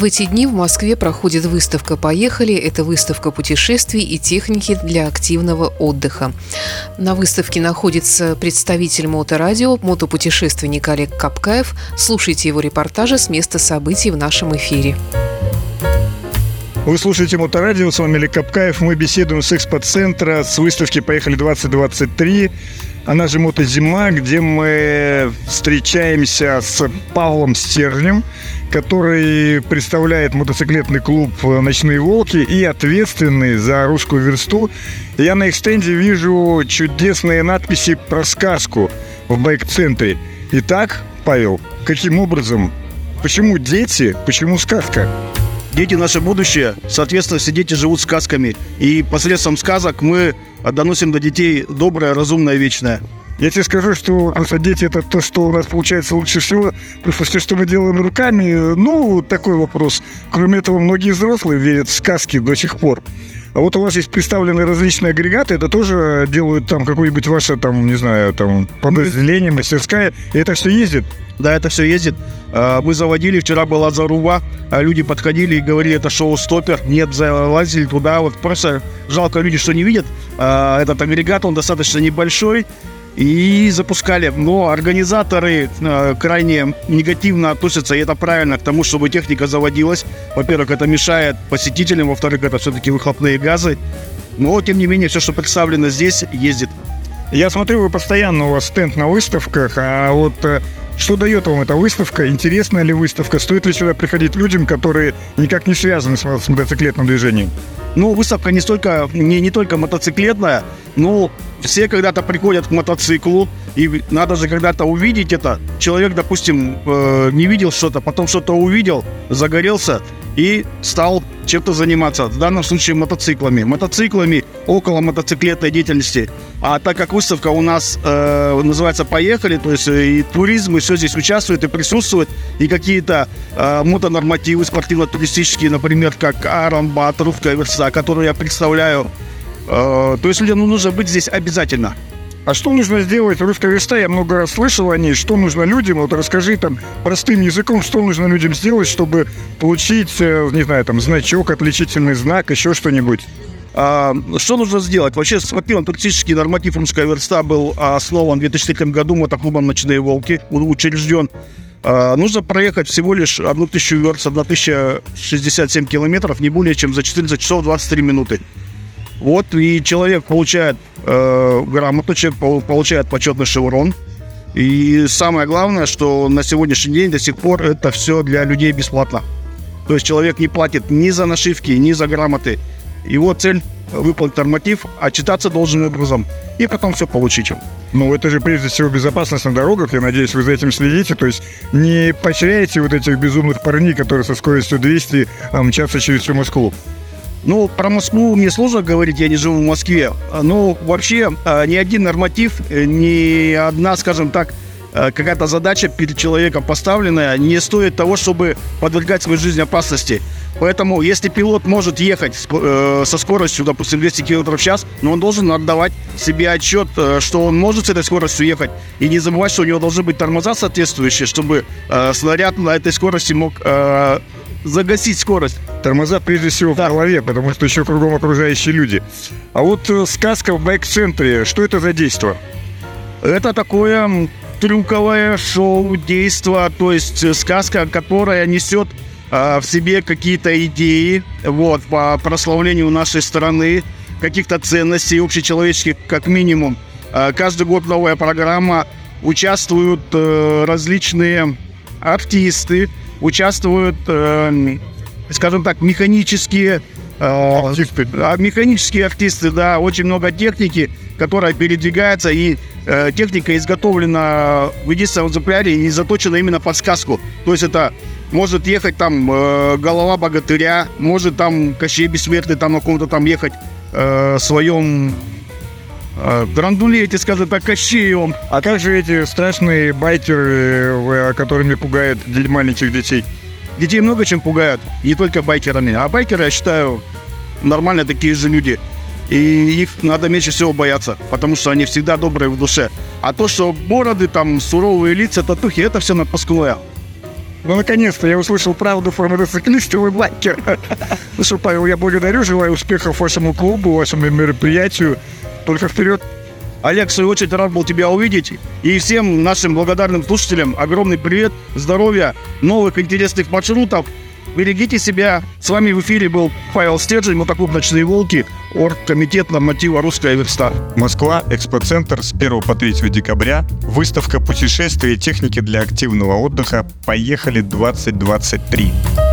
В эти дни в Москве проходит выставка «Поехали». Это выставка путешествий и техники для активного отдыха. На выставке находится представитель моторадио, мотопутешественник Олег Капкаев. Слушайте его репортажи с места событий в нашем эфире. Вы слушаете Моторадио, с вами Олег Капкаев. Мы беседуем с экспоцентра с выставки «Поехали 2023» она же «Мотозима», где мы встречаемся с Павлом Стерлем, который представляет мотоциклетный клуб «Ночные волки» и ответственный за русскую версту. Я на их стенде вижу чудесные надписи про сказку в байк-центре. Итак, Павел, каким образом? Почему дети? Почему сказка? Дети – наше будущее. Соответственно, все дети живут сказками. И посредством сказок мы доносим до детей доброе, разумное, вечное. Я тебе скажу, что просто дети это то, что у нас получается лучше всего. Просто все, что мы делаем руками, ну, такой вопрос. Кроме этого, многие взрослые верят в сказки до сих пор. А вот у вас есть представлены различные агрегаты, это тоже делают там какое-нибудь ваше, там, не знаю, там, подразделение, мастерская, и это все ездит? Да, это все ездит. А, мы заводили, вчера была заруба, а люди подходили и говорили, это шоу-стопер. Нет, залазили туда, вот просто жалко люди, что не видят. А, этот агрегат, он достаточно небольшой, и запускали. Но организаторы э, крайне негативно относятся, и это правильно, к тому, чтобы техника заводилась. Во-первых, это мешает посетителям, во-вторых, это все-таки выхлопные газы. Но, тем не менее, все, что представлено здесь, ездит. Я смотрю, вы постоянно у вас стенд на выставках, а вот э, что дает вам эта выставка? Интересная ли выставка? Стоит ли сюда приходить людям, которые никак не связаны с, мотоциклетным движением? Ну, выставка не столько, не, не только мотоциклетная, но все когда-то приходят к мотоциклу, и надо же когда-то увидеть это. Человек, допустим, э, не видел что-то, потом что-то увидел, загорелся и стал чем-то заниматься. В данном случае мотоциклами. Мотоциклами около мотоциклетной деятельности. А так как выставка у нас э, называется «Поехали», то есть э, и туризм, и все здесь участвует и присутствует, и какие-то э, мотонормативы спортивно-туристические, например, как Арамбат, русская верса, которую я представляю, э, то есть людям нужно быть здесь обязательно. А что нужно сделать? Русская верста, я много раз слышал о ней. Что нужно людям? Вот расскажи там простым языком, что нужно людям сделать, чтобы получить, э, не знаю, там, значок, отличительный знак, еще что-нибудь. А, что нужно сделать? Вообще, спортивно-туристический норматив «Русская верста» был основан в 2003 году мотоклубом «Ночные волки», учрежден. А, нужно проехать всего лишь 1000 верст, 1067 километров, не более чем за 14 часов 23 минуты. Вот, и человек получает э, грамоту, человек получает почетный шеврон. И самое главное, что на сегодняшний день до сих пор это все для людей бесплатно. То есть человек не платит ни за нашивки, ни за грамоты. Его цель выполнить норматив, а читаться должным образом, и потом все получить. Ну, это же прежде всего безопасность на дорогах, я надеюсь, вы за этим следите, то есть не поощряете вот этих безумных парней, которые со скоростью 200 а, мчатся через всю Москву. Ну, про Москву мне сложно говорить, я не живу в Москве. Но вообще а, ни один норматив, э, ни одна, скажем так, э, какая-то задача перед человеком поставленная не стоит того, чтобы подвергать свою жизнь опасности. Поэтому, если пилот может ехать э, со скоростью, допустим, 200 км в час, но он должен отдавать себе отчет, что он может с этой скоростью ехать. И не забывать, что у него должны быть тормоза соответствующие, чтобы снаряд на этой скорости мог загасить скорость. Тормоза прежде всего да. в голове, потому что еще кругом окружающие люди. А вот э, сказка в байк-центре, что это за действие? Это такое трюковое шоу, действо, то есть э, сказка, которая несет э, в себе какие-то идеи вот, по прославлению нашей страны, каких-то ценностей общечеловеческих, как минимум. Э, каждый год новая программа, участвуют э, различные артисты, участвуют, э, скажем так, механические э, артисты. А, механические артисты, да, очень много техники, которая передвигается, и э, техника изготовлена в единственном экземпляре и заточена именно под сказку. То есть это может ехать там э, голова богатыря, может там Кощей Бессмертный там на ком-то там ехать э, своем э, драндуле, эти, скажем так, Кощеем. А как же эти страшные байкеры, которыми пугают маленьких детей? Детей много чем пугают, не только байкерами. А байкеры, я считаю, нормально такие же люди. И их надо меньше всего бояться, потому что они всегда добрые в душе. А то, что бороды, там, суровые лица, татухи, это все напускное. Ну, наконец-то я услышал правду про мотоциклистов и байкера. Ну что, Павел, я благодарю, желаю успехов вашему клубу, вашему мероприятию. Только вперед. Олег, в свою очередь, рад был тебя увидеть. И всем нашим благодарным слушателям огромный привет, здоровья, новых интересных маршрутов. Берегите себя. С вами в эфире был Павел Стержень, мотоклуб «Ночные волки», оргкомитет норматива «Русская верста». Москва, экспоцентр с 1 по 3 декабря. Выставка путешествий и техники для активного отдыха «Поехали 2023».